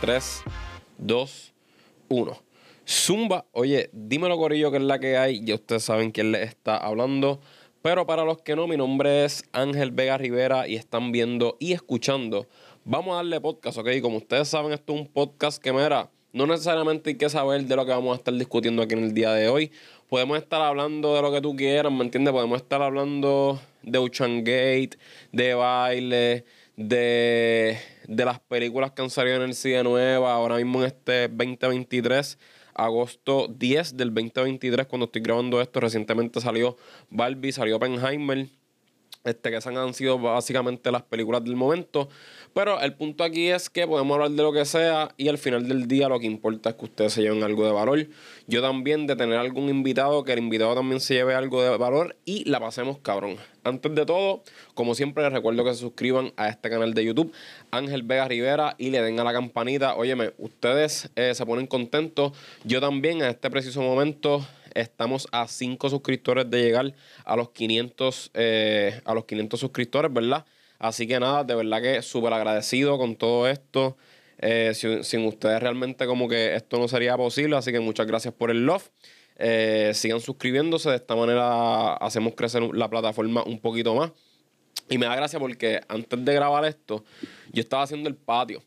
3, 2, 1. Zumba, oye, dímelo Corillo que es la que hay. Ya ustedes saben quién les está hablando. Pero para los que no, mi nombre es Ángel Vega Rivera y están viendo y escuchando. Vamos a darle podcast, ¿ok? Como ustedes saben, esto es un podcast que me era. No necesariamente hay que saber de lo que vamos a estar discutiendo aquí en el día de hoy. Podemos estar hablando de lo que tú quieras, ¿me entiendes? Podemos estar hablando de Ocean de baile, de, de las películas que han salido en el cine nueva, ahora mismo en este 2023 agosto 10 del 2023, cuando estoy grabando esto. Recientemente salió Barbie, salió Oppenheimer. Este, que esas han sido básicamente las películas del momento. Pero el punto aquí es que podemos hablar de lo que sea y al final del día lo que importa es que ustedes se lleven algo de valor. Yo también de tener algún invitado, que el invitado también se lleve algo de valor y la pasemos cabrón. Antes de todo, como siempre les recuerdo que se suscriban a este canal de YouTube, Ángel Vega Rivera, y le den a la campanita. Óyeme, ustedes eh, se ponen contentos. Yo también en este preciso momento Estamos a 5 suscriptores de llegar a los 500, eh, a los 500 suscriptores, ¿verdad? Así que nada, de verdad que súper agradecido con todo esto. Eh, sin, ustedes realmente como que esto no sería posible, así que muchas gracias por el love. Eh, sigan suscribiéndose, de esta manera hacemos crecer la plataforma un poquito más. Y me da gracia porque antes de grabar esto, yo estaba haciendo el patio.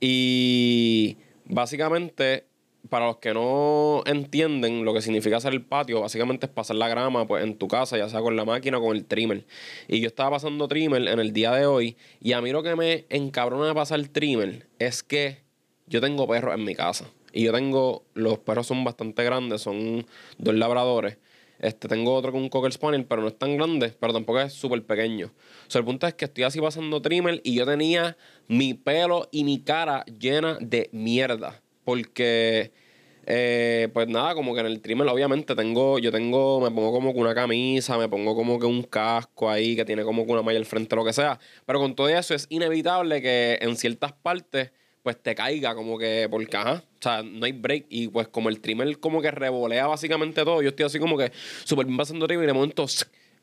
Y básicamente para los que no entienden lo que significa hacer el patio, básicamente es pasar la grama pues, en tu casa, ya sea con la máquina o con el trimmer. Y yo estaba pasando trimmer en el día de hoy, y a mí lo que me encabrona de pasar trimmer es que yo tengo perros en mi casa. Y yo tengo, los perros son bastante grandes, son dos labradores. Este, tengo otro con un Cocker Spaniel, pero no es tan grande, pero tampoco es súper pequeño. O sea, el punto es que estoy así pasando trimmer y yo tenía mi pelo y mi cara llena de mierda. Porque, eh, pues nada, como que en el trimmer obviamente tengo, yo tengo, me pongo como que una camisa, me pongo como que un casco ahí que tiene como que una malla al frente, lo que sea. Pero con todo eso es inevitable que en ciertas partes pues te caiga como que porque ajá, o sea, no hay break y pues como el trimmer como que revolea básicamente todo, yo estoy así como que súper bien pasando trimmer y de momento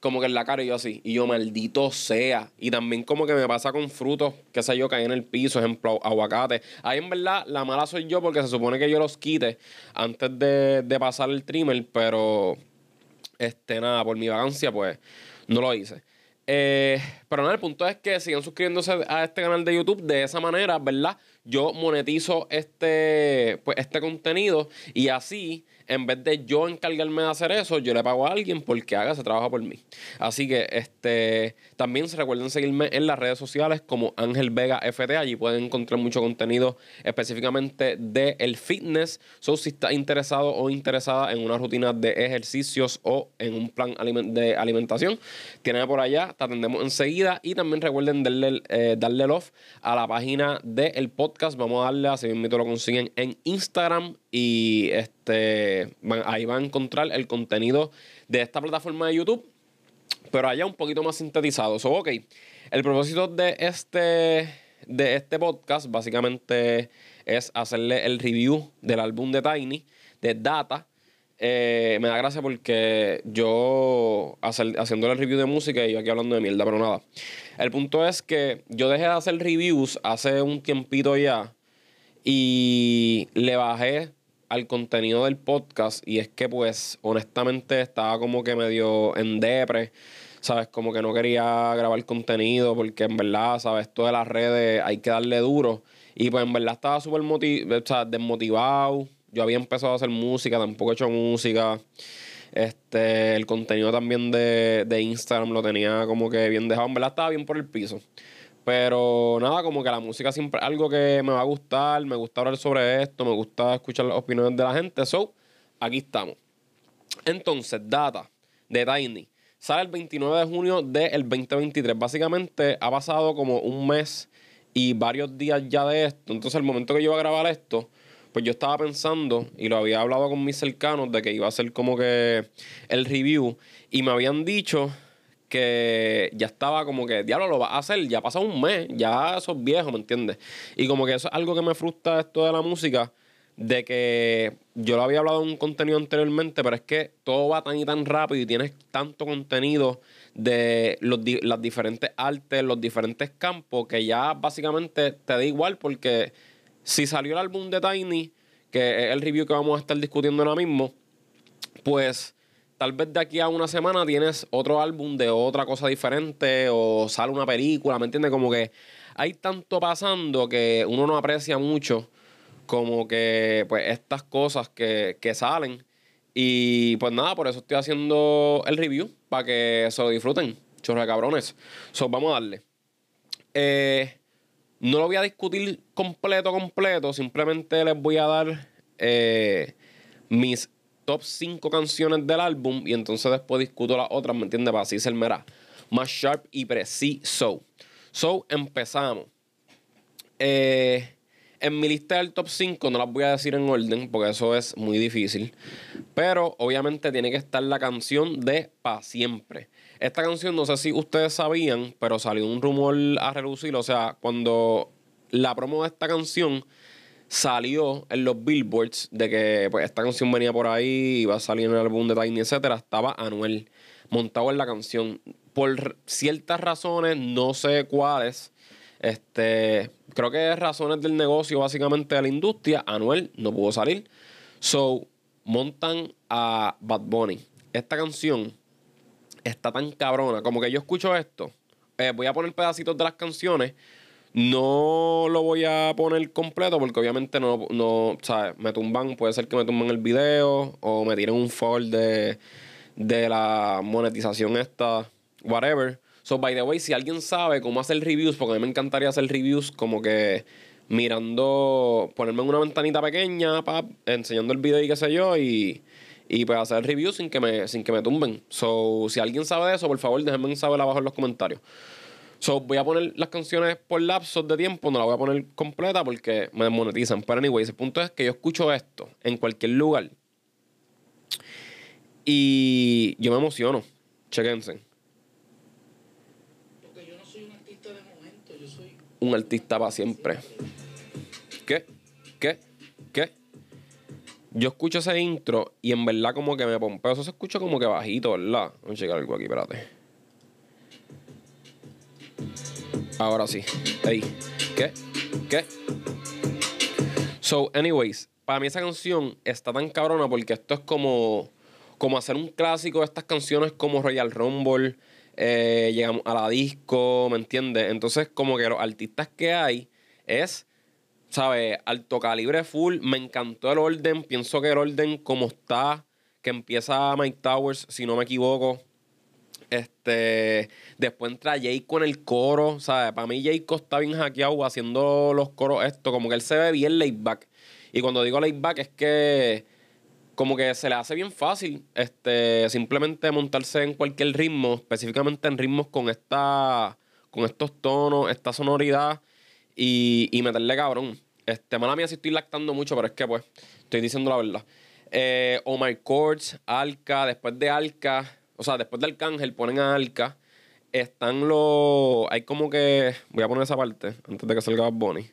como que en la cara y yo así. Y yo, maldito sea. Y también como que me pasa con frutos, que sé yo, caí en el piso, ejemplo, aguacate. Ahí en verdad la mala soy yo porque se supone que yo los quite antes de, pasar el trimmer, pero este nada, por mi vagancia, pues no lo hice. Eh, pero nada, el punto es que sigan suscribiéndose a este canal de YouTube de esa manera, ¿verdad? Yo monetizo este, pues, este contenido y así en vez de yo encargarme de hacer eso, yo le pago a alguien porque haga ese trabajo por mí. Así que este también se recuerden seguirme en las redes sociales como Ángel Vega FT. Allí pueden encontrar mucho contenido específicamente de el fitness. So, si estás interesado o interesada en una rutina de ejercicios o en un plan de alimentación, tienen por allá, te atendemos enseguida. Y también recuerden darle, eh, darle love a la página del podcast. Vamos a darle, así mismo lo consiguen en Instagram y este, ahí van a encontrar el contenido de esta plataforma de YouTube, pero allá un poquito más sintetizado. So, ok, el propósito de este, de este podcast básicamente es hacerle el review del álbum de Tiny, de Data. Eh, me da gracia porque yo hacer, haciendo el review de música y yo aquí hablando de mierda, pero nada. El punto es que yo dejé de hacer reviews hace un tiempito ya y le bajé al contenido del podcast y es que pues honestamente estaba como que medio en depre, ¿sabes? Como que no quería grabar contenido porque en verdad, ¿sabes? Esto de las redes hay que darle duro y pues en verdad estaba súper desmotivado. Yo había empezado a hacer música, tampoco he hecho música. Este, el contenido también de, de Instagram lo tenía como que bien dejado. En verdad estaba bien por el piso. Pero nada, como que la música siempre es algo que me va a gustar, me gusta hablar sobre esto, me gusta escuchar las opiniones de la gente. So, aquí estamos. Entonces, data de Tiny. Sale el 29 de junio del 2023. Básicamente ha pasado como un mes y varios días ya de esto. Entonces, el momento que yo iba a grabar esto, pues yo estaba pensando y lo había hablado con mis cercanos de que iba a ser como que el review. Y me habían dicho que ya estaba como que, diablo, lo va a hacer, ya pasado un mes, ya sos viejo, ¿me entiendes? Y como que eso es algo que me frustra esto de la música, de que yo lo había hablado en un contenido anteriormente, pero es que todo va tan y tan rápido y tienes tanto contenido de los, las diferentes artes, los diferentes campos, que ya básicamente te da igual porque si salió el álbum de Tiny, que es el review que vamos a estar discutiendo ahora mismo, pues tal vez de aquí a una semana tienes otro álbum de otra cosa diferente o sale una película, ¿me entiendes? Como que hay tanto pasando que uno no aprecia mucho como que pues estas cosas que, que salen. Y pues nada, por eso estoy haciendo el review, para que se lo disfruten, chorro de cabrones. So, vamos a darle. Eh, no lo voy a discutir completo, completo. Simplemente les voy a dar eh, mis top 5 canciones del álbum y entonces después discuto las otras, ¿me entiendes? Para así ser más sharp y preciso. So, empezamos. Eh, en mi lista del top 5 no las voy a decir en orden porque eso es muy difícil. Pero obviamente tiene que estar la canción de Pa' Siempre. Esta canción no sé si ustedes sabían, pero salió un rumor a relucir. O sea, cuando la promo de esta canción salió en los billboards de que pues, esta canción venía por ahí, iba a salir en el álbum de Tiny, etcétera, estaba Anuel montado en la canción. Por ciertas razones, no sé cuáles, este, creo que es razones del negocio, básicamente de la industria, Anuel no pudo salir. So, montan a Bad Bunny. Esta canción está tan cabrona, como que yo escucho esto, eh, voy a poner pedacitos de las canciones no lo voy a poner completo porque obviamente no, no, ¿sabes? Me tumban, puede ser que me tumban el video o me tiren un fall de, de la monetización esta, whatever. So, by the way, si alguien sabe cómo hacer reviews, porque a mí me encantaría hacer reviews como que mirando, ponerme en una ventanita pequeña, pa, enseñando el video y qué sé yo, y, y pues hacer reviews sin que me, sin que me tumben. So, si alguien sabe de eso, por favor, déjenme saber abajo en los comentarios. So, voy a poner las canciones por lapsos de tiempo, no la voy a poner completa porque me desmonetizan. Pero anyways, el punto es que yo escucho esto en cualquier lugar y yo me emociono. Chequense. Porque yo no soy un artista de momento, yo soy un artista para siempre. ¿Qué? ¿Qué? ¿Qué? Yo escucho ese intro y en verdad como que me pompeo. Eso se escucha como que bajito, ¿verdad? Vamos a checar algo aquí, espérate. Ahora sí. Ey. ¿Qué? ¿Qué? So, anyways, para mí esa canción está tan cabrona porque esto es como, como hacer un clásico de estas canciones como Royal Rumble. Eh, llegamos a la disco, ¿me entiendes? Entonces, como que los artistas que hay es, ¿sabes? Alto calibre full. Me encantó el orden. Pienso que el orden como está, que empieza Mike Towers, si no me equivoco. Este, después entra Jake con el coro, ¿sabes? Para mí Jake está bien hackeado haciendo los coros esto, como que él se ve bien laid back. Y cuando digo laid back es que como que se le hace bien fácil este simplemente montarse en cualquier ritmo, específicamente en ritmos con esta con estos tonos, esta sonoridad y, y meterle cabrón. Este, mala mía si estoy lactando mucho, pero es que pues estoy diciendo la verdad. Eh, oh My Chords, Alka, después de Alka, o sea, después del Arcángel ponen a Alka. Están los. Hay como que. Voy a poner esa parte antes de que salga Bad Bunny.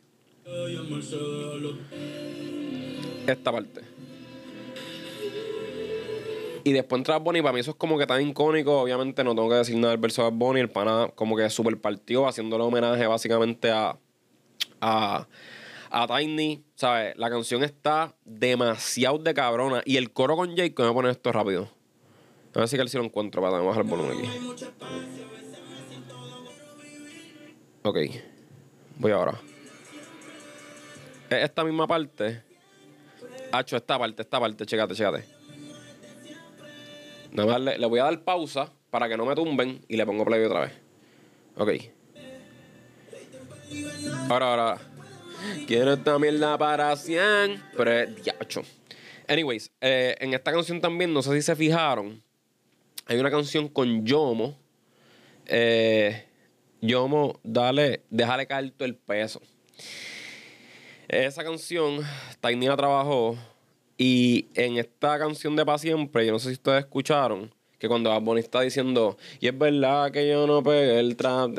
Esta parte. Y después entra Bad Bunny. Para mí eso es como que tan icónico. Obviamente no tengo que decir nada del verso de Bad Bunny. El pana como que super partió haciéndole homenaje básicamente a. a a Tiny, ¿sabes? La canción está demasiado de cabrona. Y el coro con Jake, que me pone esto rápido. A ver si lo encuentro para bajar el volumen aquí. Ok. Voy ahora. Es esta misma parte. Hacho, esta parte, esta parte, chécate, chécate. Nada más le, le voy a dar pausa para que no me tumben y le pongo play otra vez. Ok. Ahora, ahora. Quiero esta mierda para 100. Pero diacho. Anyways, eh, en esta canción también, no sé si se fijaron hay una canción con Yomo. Eh, Yomo, dale, déjale caer todo el peso. Esa canción, Tiny trabajó. Y en esta canción de Pa' Siempre, yo no sé si ustedes escucharon, que cuando Bad está diciendo, y es verdad que yo no pegué el trap,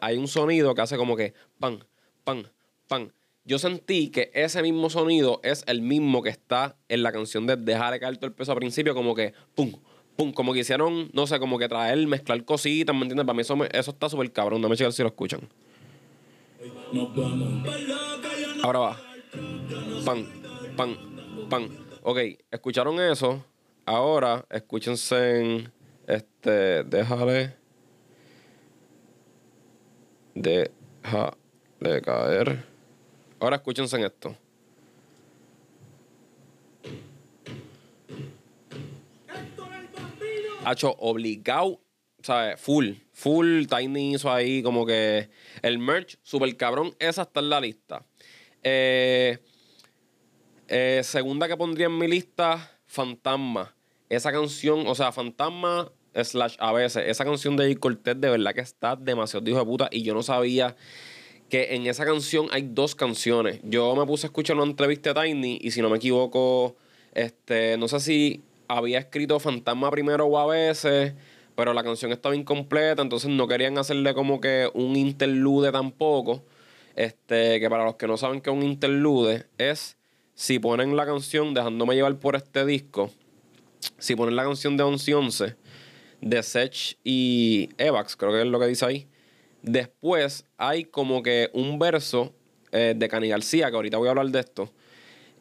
hay un sonido que hace como que pan, pan, pan. Yo sentí que ese mismo sonido es el mismo que está en la canción de Dejarle caer todo el peso al principio, como que pum, pum, como que hicieron, no sé, como que traer, mezclar cositas, ¿me entiendes? Para mí eso, eso está súper cabrón, dame checar si lo escuchan. Ahora va. Pan, pan, pan. Ok, escucharon eso. Ahora escúchense en. Este. Déjale. Déjale caer. Ahora escúchense en esto. Hacho obligado, ¿sabes? Full, full Tiny hizo ahí como que el merch, super cabrón, esa está en la lista. Eh, eh, segunda que pondría en mi lista, Fantasma. Esa canción, o sea, Fantasma slash a veces, esa canción de J. Cortez de verdad que está demasiado hijo de puta y yo no sabía que en esa canción hay dos canciones. Yo me puse a escuchar una entrevista a Tiny y si no me equivoco, este, no sé si había escrito Fantasma primero o a veces, pero la canción estaba incompleta, entonces no querían hacerle como que un interlude tampoco. Este, que para los que no saben que un interlude, es si ponen la canción Dejándome llevar por este disco, si ponen la canción de 11 y 11, de Sech y Evax, creo que es lo que dice ahí. Después hay como que un verso eh, de Cani García, que ahorita voy a hablar de esto.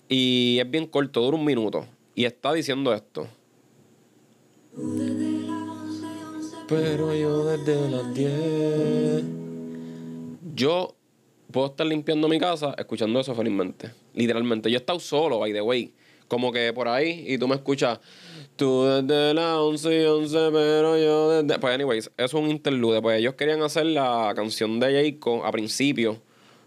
Y es bien corto, dura un minuto. Y está diciendo esto. Pero yo desde las 10. Yo puedo estar limpiando mi casa escuchando eso felizmente. Literalmente. Yo he estado solo, by the way. Como que por ahí y tú me escuchas. Tú desde las 11 y 11, pero yo desde. Pues, anyways, eso es un interlude. Pues ellos querían hacer la canción de Jacob a principio.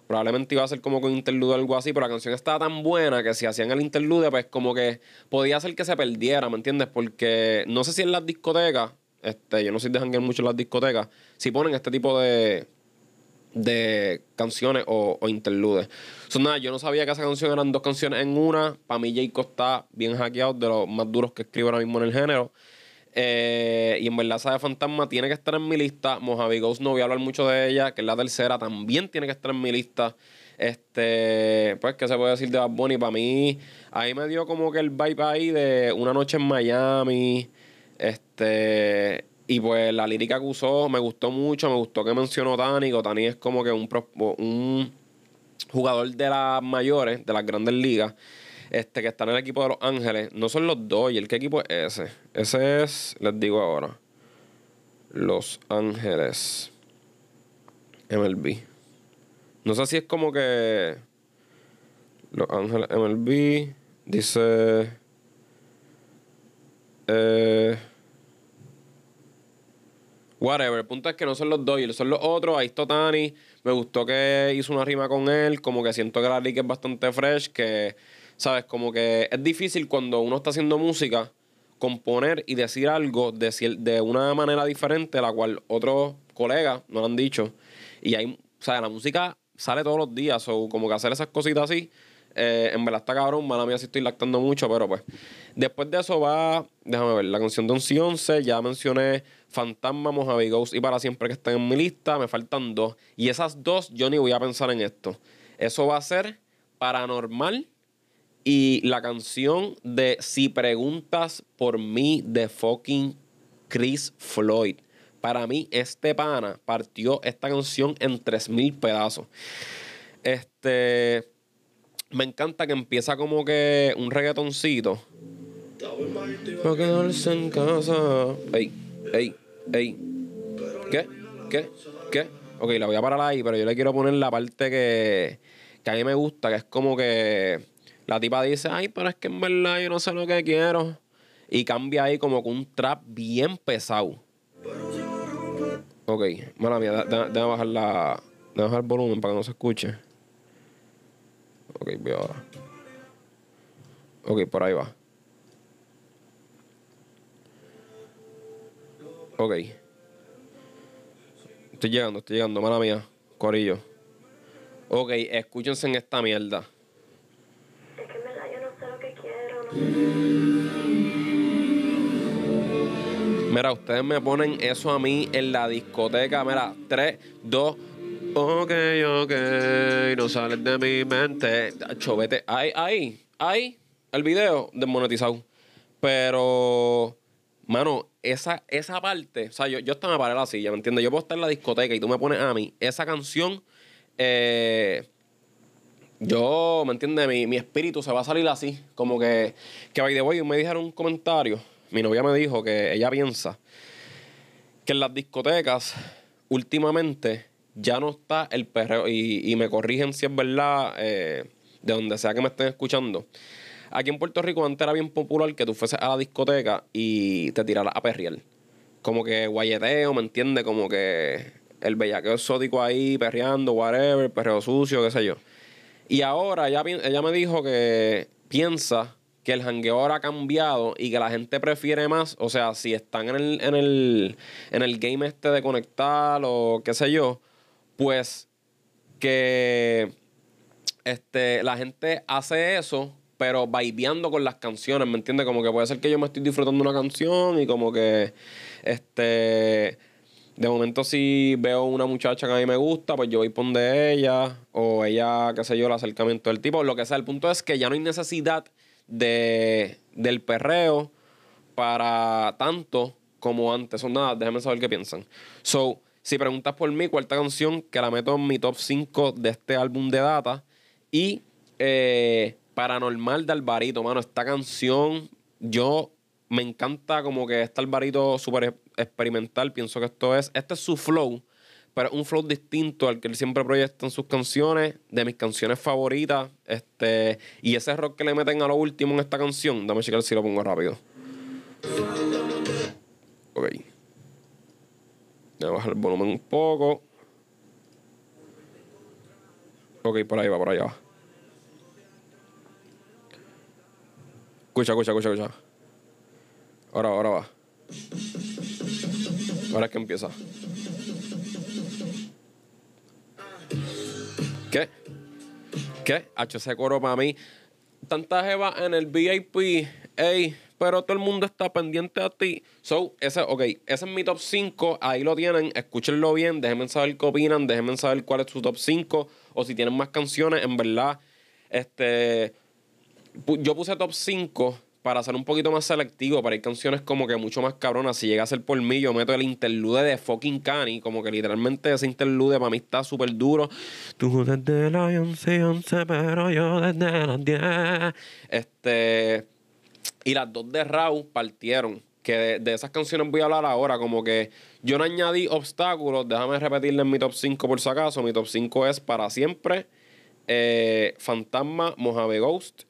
Probablemente iba a ser como con interlude o algo así, pero la canción estaba tan buena que si hacían el interlude, pues como que podía hacer que se perdiera, ¿me entiendes? Porque no sé si en las discotecas, este, yo no sé si dejan mucho en las discotecas, si ponen este tipo de, de canciones o, interludes. So, nada, yo no sabía que esa canción eran dos canciones en una. Para mí, Jacob está bien hackeado, de los más duros que escribo ahora mismo en el género. Eh, y en verdad, de Fantasma tiene que estar en mi lista. Mojave Ghost no voy a hablar mucho de ella, que es la tercera, también tiene que estar en mi lista. Este, pues, ¿qué se puede decir de Bad Bunny? Para mí, ahí me dio como que el vibe ahí de una noche en Miami. Este, y pues la lírica que usó me gustó mucho, me gustó que mencionó Tani. Tani es como que un, un jugador de las mayores, de las grandes ligas, este, que está en el equipo de Los Ángeles. No son los dos, ¿y el qué equipo es ese? Ese es, les digo ahora, Los Ángeles MLB. No sé si es como que Los Ángeles MLB dice... Eh, Whatever. El punto es que no son los Dodgers, son los otros. Ahí está Tani. Me gustó que hizo una rima con él. Como que siento que la liga es bastante fresh. Que, ¿sabes? Como que es difícil cuando uno está haciendo música componer y decir algo de, de una manera diferente, la cual otros colegas no lo han dicho. Y o sea, la música sale todos los días. O como que hacer esas cositas así eh, en verdad está cabrón, mala mía si estoy lactando mucho, pero pues. Después de eso va, déjame ver, la canción de 11 y 11, ya mencioné Fantasma, Mojave Ghost y Para Siempre que están en mi lista, me faltan dos. Y esas dos, yo ni voy a pensar en esto. Eso va a ser Paranormal y la canción de Si Preguntas por mí de fucking Chris Floyd. Para mí, este pana partió esta canción en 3000 pedazos. Este me encanta que empieza como que un reggaetoncito. Para quedarse en casa. Ey, ey, ey. ¿Qué? ¿Qué? ¿Qué? Ok, la voy a parar ahí, pero yo le quiero poner la parte que, que a mí me gusta, que es como que la tipa dice, ay, pero es que en verdad yo no sé lo que quiero. Y cambia ahí como con un trap bien pesado. Ok, mala mía, déjame bajar la. Déjame bajar el volumen para que no se escuche. Ok, voy a... Ok, por ahí va. Ok. Estoy llegando, estoy llegando, mala mía. Corillo. Ok, escúchense en esta mierda. Es que en verdad yo no sé lo que quiero. Mira, ustedes me ponen eso a mí en la discoteca. Mira, 3, 2, Ok, ok, no sales de mi mente. Chovete, ahí, ahí, ahí, el video desmonetizado. Pero, mano, esa, esa parte, o sea, yo, yo hasta me paré la silla, ¿me entiendes? Yo puedo estar en la discoteca y tú me pones a mí esa canción, eh, yo, ¿me entiendes? Mi, mi espíritu se va a salir así. Como que, que by the way, me dijeron un comentario. Mi novia me dijo que ella piensa que en las discotecas, últimamente, ya no está el perreo. Y, y me corrigen si es verdad, eh, de donde sea que me estén escuchando. Aquí en Puerto Rico antes era bien popular que tú fueses a la discoteca y te tiraras a perrear. Como que guayeteo, ¿me entiendes? Como que el bellaqueo exótico ahí, perreando, whatever, perreo sucio, qué sé yo. Y ahora ella, ella me dijo que piensa que el jangueo ahora ha cambiado y que la gente prefiere más, o sea, si están en el, en el, en el game este de conectar o qué sé yo, pues que este, la gente hace eso, pero vibeando con las canciones, ¿me entiendes? Como que puede ser que yo me estoy disfrutando una canción y como que, este, de momento si veo una muchacha que a mí me gusta, pues yo voy por donde ella, o ella, qué sé yo, el acercamiento del tipo, lo que sea. El punto es que ya no hay necesidad de, del perreo para tanto como antes. Son nada, déjenme saber qué piensan. So, si preguntas por mí, cuarta canción que la meto en mi top 5 de este álbum de data. Y eh, Paranormal de Alvarito, mano. Esta canción, yo me encanta como que este Alvarito súper experimental. Pienso que esto es, este es su flow, pero un flow distinto al que él siempre proyecta en sus canciones, de mis canciones favoritas. Este, y ese rock que le meten a lo último en esta canción, dame checar si lo pongo rápido. Ok. Voy a bajar el volumen un poco. Ok, por ahí va, por ahí va. Escucha, escucha, escucha, escucha. Ahora va, ahora va. Ahora que empieza. ¿Qué? ¿Qué? Ese coro para mí. Tanta jeva en el VIP, ey, pero todo el mundo está pendiente a ti. So, ese, ok, ese es mi top 5. Ahí lo tienen. Escúchenlo bien. Déjenme saber qué opinan. Déjenme saber cuál es su top 5. O si tienen más canciones. En verdad, este. Yo puse top 5 para ser un poquito más selectivo, para ir canciones como que mucho más cabronas. Si llega a ser por mí, yo meto el interlude de fucking Cani, como que literalmente ese interlude para mí está súper duro. Tú desde las 11, 11, pero yo desde las 10. Este. Y las dos de Raw partieron. Que de, de esas canciones voy a hablar ahora. Como que yo no añadí obstáculos. Déjame repetirle en mi top 5 por si acaso. Mi top 5 es para siempre. eh, Fantasma, Mojave Ghost.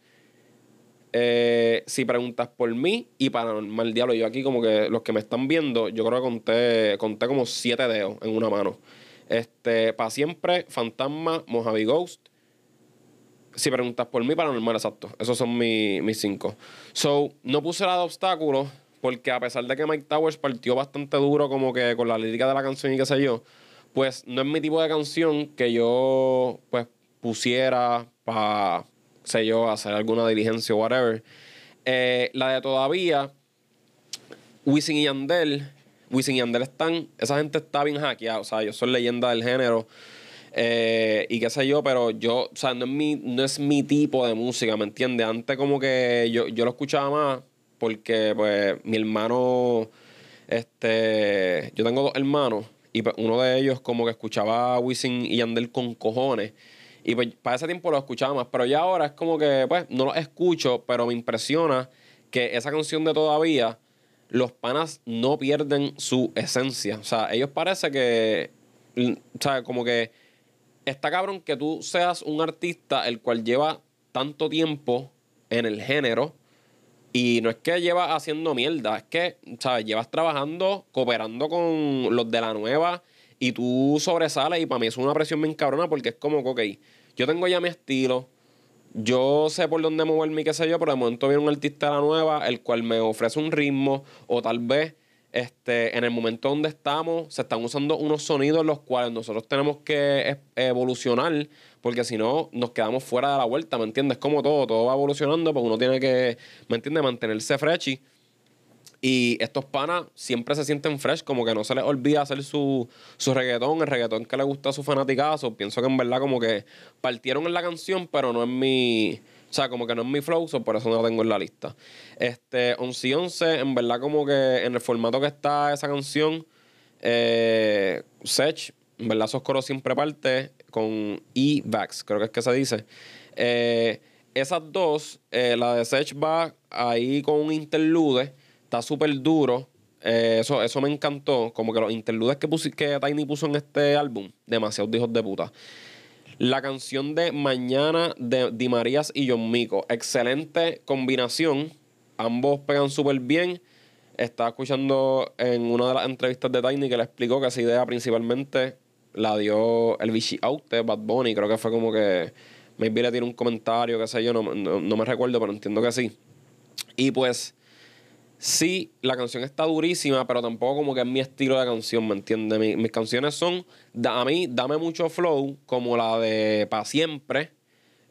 Eh, si preguntas por mí y Paranormal Diablo, yo aquí como que los que me están viendo, yo creo que conté, conté como siete dedos en una mano. Este, para siempre, Fantasma, Mojave Ghost. Si preguntas por mí, Paranormal, exacto. Esos son mi- mis cinco. So, no puse la de obstáculos porque a pesar de que Mike Towers partió bastante duro como que con la lírica de la canción y qué sé yo, pues no es mi tipo de canción que yo pues pusiera para, sé yo, hacer alguna diligencia o whatever. Eh, la de todavía, Wisin y Yandel, Wisin y Yandel están, esa gente está bien hackeada, o sea, yo soy leyenda del género. eh, y qué sé yo, pero yo, o sea, no es mi, no es mi tipo de música, ¿me entiendes? Antes como que yo, yo lo escuchaba más porque pues mi hermano, este, yo tengo dos hermanos y pues, uno de ellos como que escuchaba a Wisin y Yandel con cojones. Y pues para ese tiempo lo escuchaba más, pero ya ahora es como que pues no lo escucho, pero me impresiona que esa canción de todavía los panas no pierden su esencia. O sea, ellos parece que, mm, o sea, como que está cabrón que tú seas un artista el cual lleva tanto tiempo en el género y no es que llevas haciendo mierda, es que, ¿sabes? Llevas trabajando, cooperando con los de la nueva y tú sobresales y para mí es una presión bien cabrona porque es como ok, yo tengo ya mi estilo, yo sé por dónde moverme y qué sé yo, pero de momento viene un artista de la nueva, el cual me ofrece un ritmo, o tal vez este, en el momento donde estamos, se están usando unos sonidos los cuales nosotros tenemos que evolucionar, porque si no, nos quedamos fuera de la vuelta, ¿me entiendes? Como todo, todo va evolucionando, pues uno tiene que, ¿me entiendes? Mantenerse freshy. Y estos panas siempre se sienten fresh, como que no se les olvida hacer su, su reggaetón, el reggaetón que le gusta a su fanaticazo. Pienso que en verdad como que partieron en la canción, pero no es mi... O sea, como que no es mi flow, so por eso no la tengo en la lista. Este, 11 y 11, en verdad como que en el formato que está esa canción, eh, Sech, en verdad esos coros siempre parte con E-Vax, creo que es que se dice. Eh, esas dos, eh, la de Sech va ahí con un interlude, está súper duro. Eh, eso, eso me encantó. Como que los interludes que, que Tiny puso en este álbum, demasiados hijos de puta. La canción de Mañana de Di Marías y John Mico. Excelente combinación. Ambos pegan súper bien. Estaba escuchando en una de las entrevistas de Tiny que le explicó que esa idea principalmente la dio el Vichy Out de Bad Bunny. Creo que fue como que maybe le tiró un comentario, qué sé yo, no, no- no me recuerdo, pero entiendo que sí. Y pues sí, la canción está durísima, pero tampoco como que es mi estilo de canción, ¿me entiendes? Mi- mis canciones son, da- a mí, dame mucho flow, como la de Pa' Siempre,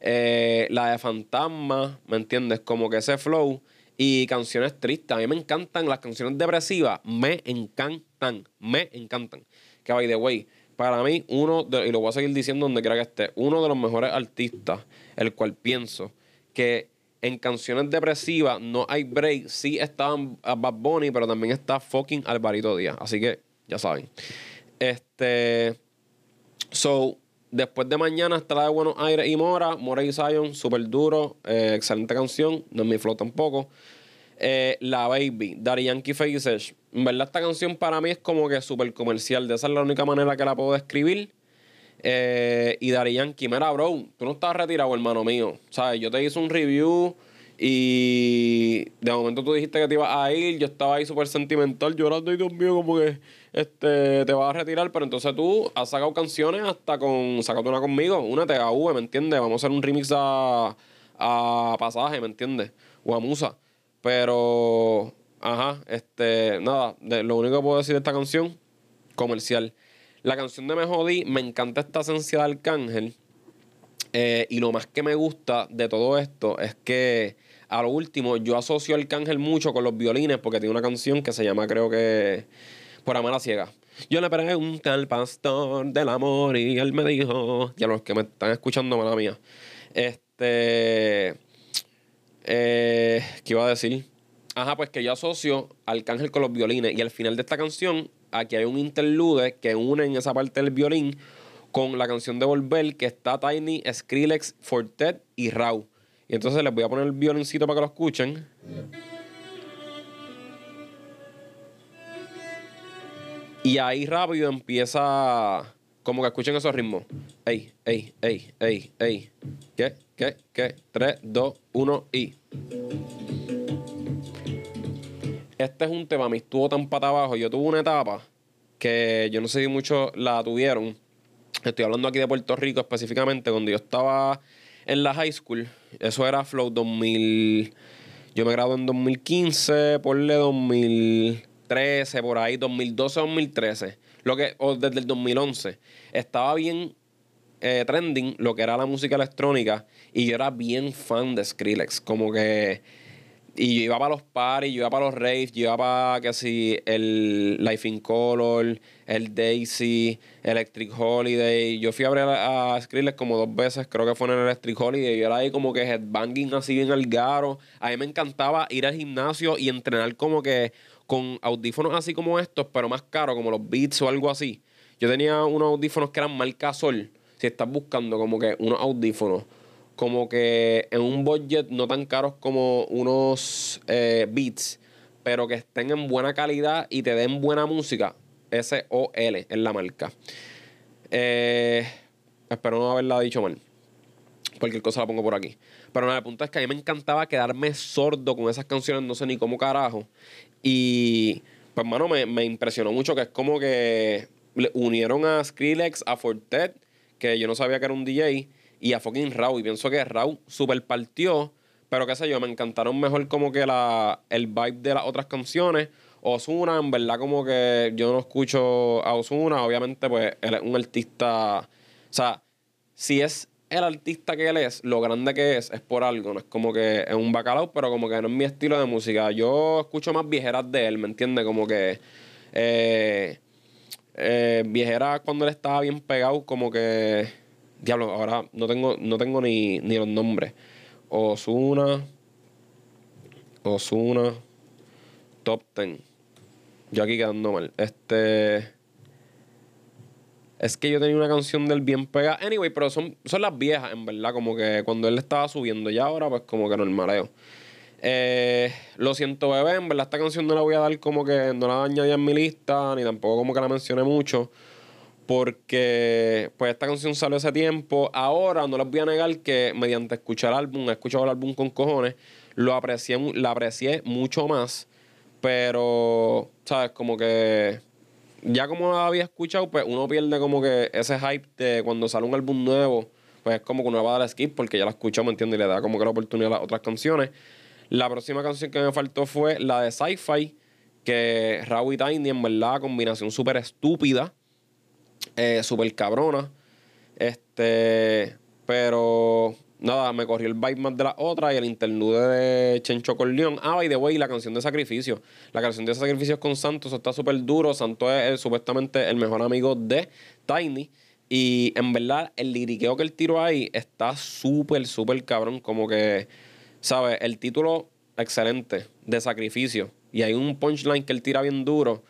eh, la de Fantasma, ¿me entiendes? Como que ese flow. Y canciones tristes. A mí me encantan las canciones depresivas. Me encantan. Me encantan. Que by the way, para mí, uno, de- y lo voy a seguir diciendo donde quiera que esté, uno de los mejores artistas, el cual pienso que en canciones depresivas no hay break. Sí está Bad Bunny, pero también está fucking Alvarito Díaz. Así que ya saben. Este. So, después de mañana está la de Buenos Aires y Mora. Mora y Zion, súper duro. eh, excelente canción. No es mi flow tampoco. Eh, la Baby, Daddy Yankee Faces. En verdad, esta canción para mí es como que súper comercial. De esa es la única manera que la puedo describir. Eh, y Daddy Yankee, mira, bro, tú no estás retirado, hermano mío. ¿Sabes? Yo te hice un review y de momento tú dijiste que te ibas a ir. Yo estaba ahí súper sentimental, llorando y Dios mío, como que este, te vas a retirar. Pero entonces tú has sacado canciones hasta con. Sácate una conmigo, únete a V, ¿me entiendes? Vamos a hacer un remix a, a Pasaje, ¿me entiendes? O a Musa. Pero, ajá, este, nada, de- lo único que puedo decir de esta canción, comercial. La canción de Me Jodí, me encanta esta esencia de Arcángel. Eh, y lo más que me gusta de todo esto es que a lo último yo asocio a Arcángel mucho con los violines porque tiene una canción que se llama creo que Por Amar a Ciega. Yo le pregunté al pastor del amor y él me dijo, y a los que me están escuchando, mala mía, este, eh, ¿qué iba a decir? Ajá, pues que yo asocio Arcángel con los violines y al final de esta canción aquí hay un interlude que une en esa parte del violín con la canción de Volver que está Tiny, Skrillex, Fortet y Raw. Y entonces les voy a poner el violincito para que lo escuchen. Y ahí rápido empieza como que escuchen esos ritmos. Ey, ey, ey, ey, ey. ¿Qué? ¿Qué? ¿Qué? 3, 2, 1 y. Este es un tema, me estuvo tan pata abajo. Yo tuve una etapa que yo no sé si muchos la tuvieron. Estoy hablando aquí de Puerto Rico específicamente, cuando yo estaba en la high school. Eso era Flow 2000. Yo me gradué en 2015, ponle 2013, por ahí, 2012, 2013. Lo que, o desde el 2011. Estaba bien eh, trending lo que era la música electrónica y yo era bien fan de Skrillex. Como que. Y yo iba para los parties, yo iba para los raves, yo iba para que si el Life in Color, el Daisy, Electric Holiday. Yo fui a ver a, a Skrillex como dos veces, creo que fue en el Electric Holiday. Yo era ahí como que headbanging así bien al garo. A mí me encantaba ir al gimnasio y entrenar como que con audífonos así como estos, pero más caros, como los Beats o algo así. Yo tenía unos audífonos que eran marca Sol. Si estás buscando como que unos audífonos como que en un budget no tan caros como unos eh, beats, pero que estén en buena calidad y te den buena música. SOL es la marca. Eh, espero no haberla dicho mal. Cualquier cosa la pongo por aquí. Pero nada, el punto es que a mí me encantaba quedarme sordo con esas canciones, no sé ni cómo carajo. Y pues, mano, me, me impresionó mucho que es como que le unieron a Skrillex, a Fortet, que yo no sabía que era un DJ, y a fucking Raw. Y pienso que Raw super partió, pero qué sé yo, me encantaron mejor como que la, el vibe de las otras canciones. Osuna, en verdad, como que yo no escucho a Osuna, obviamente, pues él es un artista. O sea, si es el artista que él es, lo grande que es, es por algo. No es como que es un bacalao, pero como que no es mi estilo de música. Yo escucho más viejeras de él, ¿me entiendes? Como que. Eh, eh, viejeras cuando él estaba bien pegado, como que. Diablo, ahora no tengo, no tengo ni, ni los nombres. Osuna. Osuna. Top 10. Yo aquí quedando mal. Este. Es que yo tenía una canción del bien pegada. Anyway, pero son, son las viejas, en verdad. Como que cuando él estaba subiendo. Ya ahora, pues como que normaleo. Eh, lo siento, bebé. En verdad, esta canción no la voy a dar como que no la añadí en mi lista, ni tampoco como que la mencioné mucho. Porque, pues, esta canción salió hace tiempo. Ahora, no les voy a negar que mediante escuchar el álbum, he escuchado el álbum con cojones, lo aprecié, la aprecié mucho más. Pero, ¿sabes? Como que ya como había escuchado, pues uno pierde como que ese hype de cuando sale un álbum nuevo, pues es como que uno va a dar skip porque ya la escuchó, ¿me entiendes? Y le da como que la oportunidad a las otras canciones. La próxima canción que me faltó fue la de Sci-Fi, que Raw y Tiny, en verdad, combinación súper estúpida, eh, súper cabrona. Este, pero nada, me corrió el vibe más de la otra y el interlude de Chencho Corleón. Ah, by the way, la canción de Sacrificio. La canción de Sacrificio con Santos está súper duro. Santos es, supuestamente el mejor amigo de Tiny. Y en verdad, el liriqueo que él tiró ahí está súper, súper cabrón. Como que, ¿sabes? El título, excelente, de Sacrificio. Y hay un punchline que él tira bien duro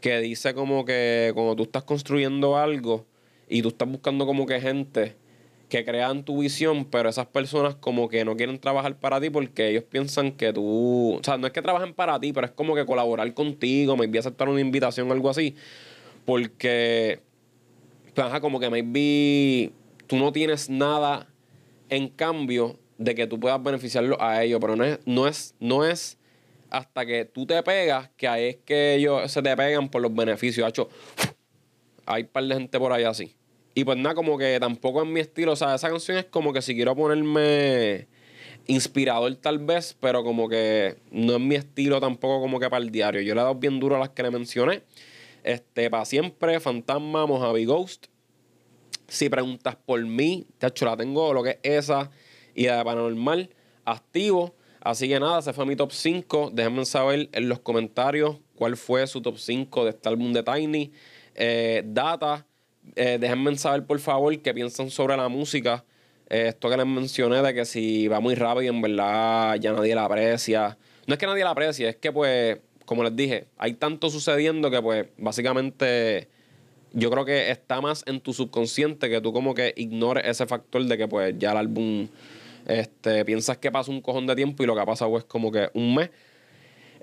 que dice como que cuando tú estás construyendo algo y tú estás buscando como que gente que crean tu visión, pero esas personas como que no quieren trabajar para ti porque ellos piensan que tú, o sea, no es que trabajen para ti, pero es como que colaborar contigo, me maybe aceptar una invitación algo así, porque, pues, como que maybe tú no tienes nada en cambio de que tú puedas beneficiarlo a ellos, pero no es, no es, no es hasta que tú te pegas que ahí es que ellos se te pegan por los beneficios. hecho, hay un par de gente por ahí así. Y pues nada, como que tampoco es mi estilo. O sea, esa canción es como que si quiero ponerme inspirador tal vez, pero como que no es mi estilo tampoco como que para el diario. Yo le he dado bien duro a las que le mencioné. Este, para siempre, Fantasma, Mojave Ghost. Si preguntas por mí, hecho la tengo lo que es esa y la de Paranormal activo. Así que nada, se fue mi top 5. Déjenme saber en los comentarios cuál fue su top 5 de este álbum de Tiny. Eh, data eh, déjenme saber, por favor, qué piensan sobre la música. Eh, esto que les mencioné de que si va muy rápido, en verdad ya nadie la aprecia. No es que nadie la aprecie, es que, pues, como les dije, hay tanto sucediendo que, pues, básicamente yo creo que está más en tu subconsciente que tú como que ignores ese factor de que pues ya el álbum este, piensas que pasa un cojón de tiempo y lo que ha pasado es como que un mes.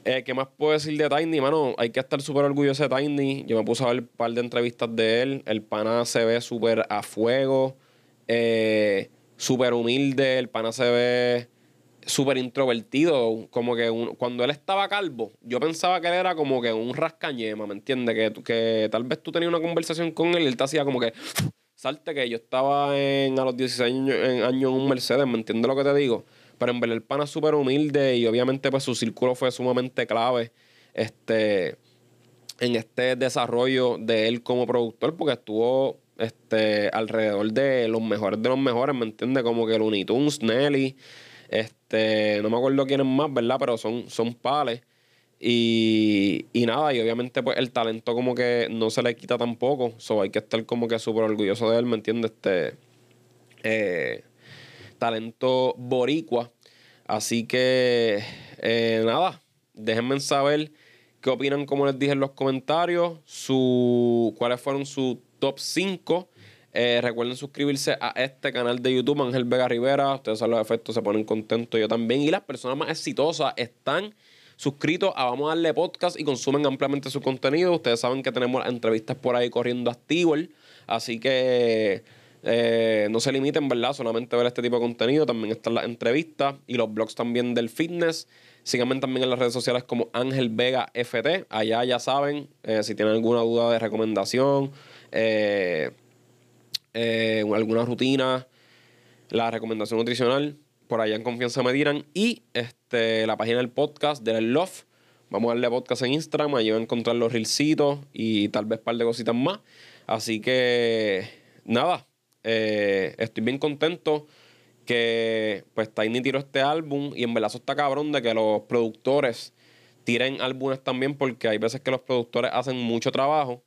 Eh, ¿Qué más puedo decir de Tiny? Mano, hay que estar súper orgulloso de Tiny. Yo me puse a ver un par de entrevistas de él. El pana se ve súper a fuego, eh, súper humilde. El pana se ve súper introvertido. Como que cuando él estaba calvo, yo pensaba que él era como que un rascañema, ¿me entiendes? Que, que tal vez tú tenías una conversación con él y él te hacía como que salte que yo estaba en, a los 16 años en, años en un Mercedes, ¿me entiendes lo que te digo? Pero en verdad el pana es súper humilde y obviamente pues su círculo fue sumamente clave este, en este desarrollo de él como productor porque estuvo este, alrededor de los mejores de los mejores, ¿me entiendes? Como que Looney Tunes, Nelly, este, no me acuerdo quiénes más, ¿verdad? Pero son, son pales. Y, y, nada, y obviamente pues el talento como que no se le quita tampoco. So hay que estar como que súper orgulloso de él, ¿me entiendes? Este, eh, talento boricua. Así que, eh, nada, déjenme saber qué opinan, como les dije en los comentarios, su, cuáles fueron sus top 5. Eh, recuerden suscribirse a este canal de YouTube, Ángel Vega Rivera. Ustedes saben los efectos, se ponen contentos, yo también. Y las personas más exitosas están suscritos a Vamos a darle podcast y consumen ampliamente su contenido. Ustedes saben que tenemos entrevistas por ahí corriendo activo. Así que eh, no se limiten, ¿verdad? Solamente ver este tipo de contenido. También están las entrevistas y los blogs también del fitness. Síganme también en las redes sociales como Ángel Vega FT. Allá ya saben, eh, si tienen alguna duda de recomendación, eh, alguna rutina, la recomendación nutricional, por allá en confianza me dirán. Y este, la página del podcast del Love. Vamos a darle podcast en Instagram, allí van a encontrar los reelcitos y tal vez un par de cositas más. Así que, nada, eh, estoy bien contento que pues Tiny tiró este álbum y en verdad eso está cabrón de que los productores tiren álbumes también porque hay veces que los productores hacen mucho trabajo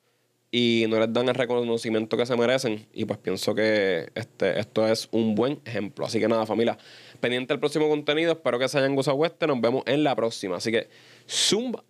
y no les dan el reconocimiento que se merecen y pues pienso que este, esto es un buen ejemplo. Así que nada familia, pendiente del próximo contenido, espero que se hayan gozado este, nos vemos en la próxima. Así que zumba.